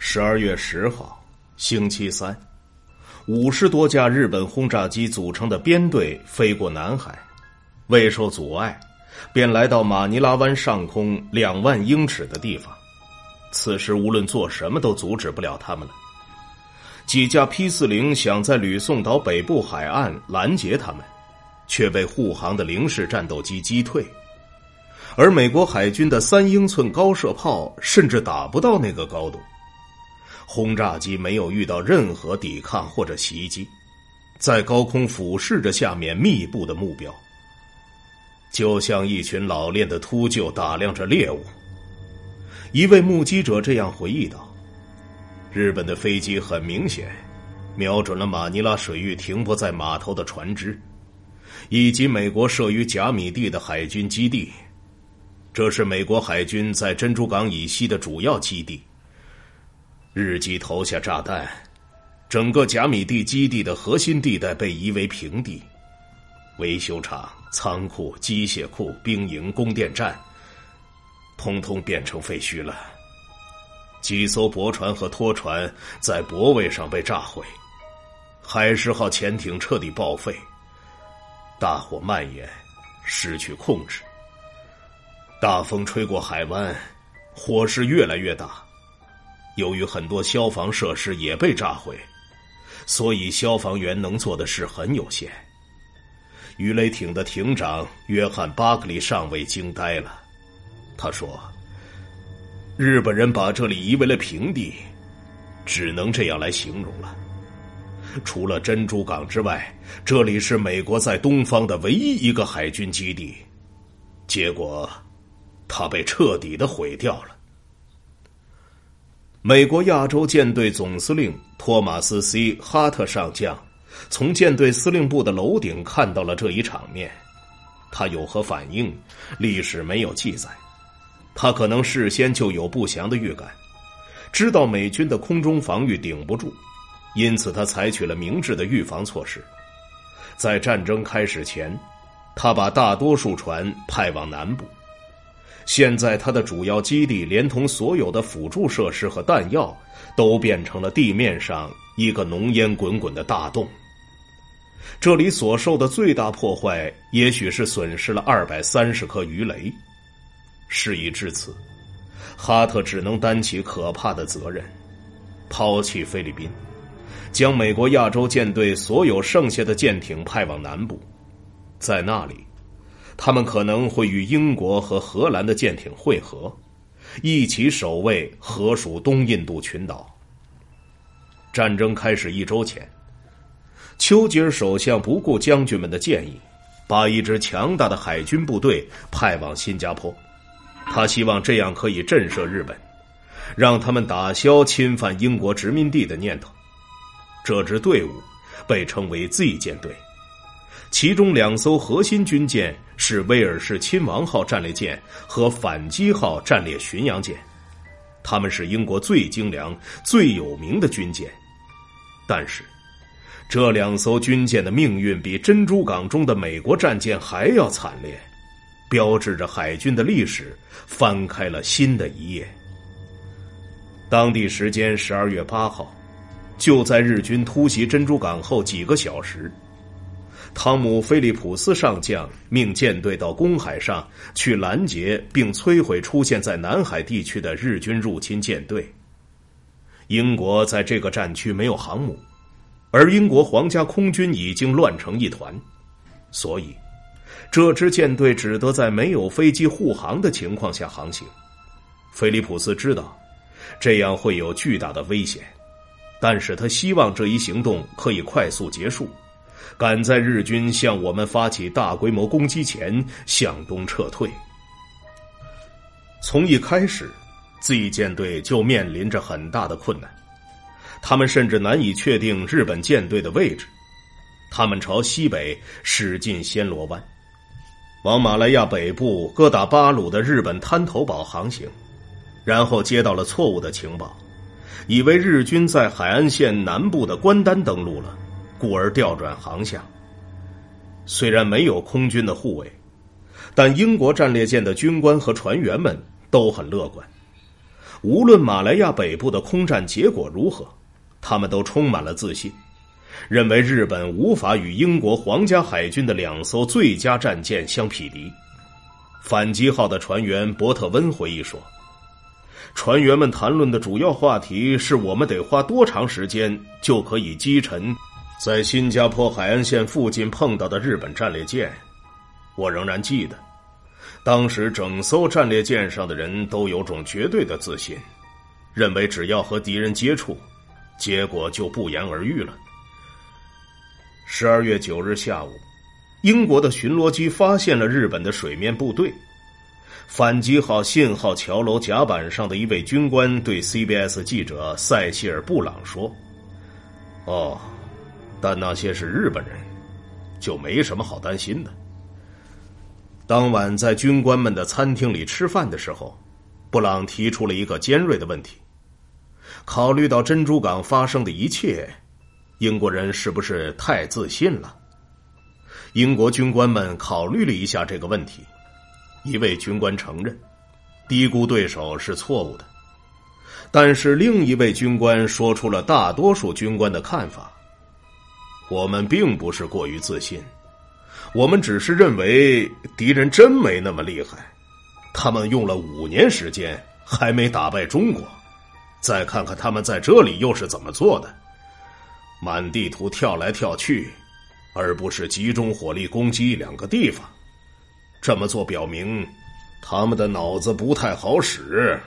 十二月十号，星期三，五十多架日本轰炸机组成的编队飞过南海，未受阻碍，便来到马尼拉湾上空两万英尺的地方。此时无论做什么都阻止不了他们了。几架 P 四零想在吕宋岛北部海岸拦截他们，却被护航的零式战斗机击退。而美国海军的三英寸高射炮甚至打不到那个高度。轰炸机没有遇到任何抵抗或者袭击，在高空俯视着下面密布的目标，就像一群老练的秃鹫打量着猎物。一位目击者这样回忆道：“日本的飞机很明显瞄准了马尼拉水域停泊在码头的船只，以及美国设于甲米地的海军基地。这是美国海军在珍珠港以西的主要基地。”日机投下炸弹，整个甲米地基地的核心地带被夷为平地，维修厂、仓库、机械库、兵营、供电站，通通变成废墟了。几艘驳船和拖船在泊位上被炸毁，海狮号潜艇彻底报废，大火蔓延，失去控制。大风吹过海湾，火势越来越大。由于很多消防设施也被炸毁，所以消防员能做的事很有限。鱼雷艇的艇长约翰·巴克利上尉惊呆了，他说：“日本人把这里夷为了平地，只能这样来形容了。除了珍珠港之外，这里是美国在东方的唯一一个海军基地，结果，它被彻底的毁掉了。”美国亚洲舰队总司令托马斯 ·C· 哈特上将从舰队司令部的楼顶看到了这一场面，他有何反应？历史没有记载。他可能事先就有不祥的预感，知道美军的空中防御顶不住，因此他采取了明智的预防措施。在战争开始前，他把大多数船派往南部。现在，他的主要基地连同所有的辅助设施和弹药，都变成了地面上一个浓烟滚滚的大洞。这里所受的最大破坏，也许是损失了二百三十颗鱼雷。事已至此，哈特只能担起可怕的责任，抛弃菲律宾，将美国亚洲舰队所有剩下的舰艇派往南部，在那里。他们可能会与英国和荷兰的舰艇会合，一起守卫荷属东印度群岛。战争开始一周前，丘吉尔首相不顾将军们的建议，把一支强大的海军部队派往新加坡。他希望这样可以震慑日本，让他们打消侵犯英国殖民地的念头。这支队伍被称为 Z 舰队。其中两艘核心军舰是威尔士亲王号战列舰和反击号战列巡洋舰，他们是英国最精良、最有名的军舰。但是，这两艘军舰的命运比珍珠港中的美国战舰还要惨烈，标志着海军的历史翻开了新的一页。当地时间十二月八号，就在日军突袭珍珠港后几个小时。汤姆·菲利普斯上将命舰队到公海上去拦截并摧毁出现在南海地区的日军入侵舰队。英国在这个战区没有航母，而英国皇家空军已经乱成一团，所以这支舰队只得在没有飞机护航的情况下航行。菲利普斯知道这样会有巨大的危险，但是他希望这一行动可以快速结束。赶在日军向我们发起大规模攻击前向东撤退。从一开始，Z 舰队就面临着很大的困难，他们甚至难以确定日本舰队的位置。他们朝西北驶进暹罗湾，往马来亚北部哥打巴鲁的日本滩头堡航行，然后接到了错误的情报，以为日军在海岸线南部的关丹登陆了。故而调转航向。虽然没有空军的护卫，但英国战列舰的军官和船员们都很乐观。无论马来亚北部的空战结果如何，他们都充满了自信，认为日本无法与英国皇家海军的两艘最佳战舰相匹敌。反击号的船员伯特温回忆说：“船员们谈论的主要话题是我们得花多长时间就可以击沉在新加坡海岸线附近碰到的日本战列舰。我仍然记得。”当时，整艘战列舰上的人都有种绝对的自信，认为只要和敌人接触，结果就不言而喻了。十二月九日下午，英国的巡逻机发现了日本的水面部队。反击号信号桥楼甲板上的一位军官对 CBS 记者塞西尔·布朗说：“哦，但那些是日本人，就没什么好担心的。”当晚在军官们的餐厅里吃饭的时候，布朗提出了一个尖锐的问题：考虑到珍珠港发生的一切，英国人是不是太自信了？英国军官们考虑了一下这个问题，一位军官承认，低估对手是错误的，但是另一位军官说出了大多数军官的看法：我们并不是过于自信。我们只是认为敌人真没那么厉害，他们用了五年时间还没打败中国。再看看他们在这里又是怎么做的，满地图跳来跳去，而不是集中火力攻击两个地方。这么做表明他们的脑子不太好使。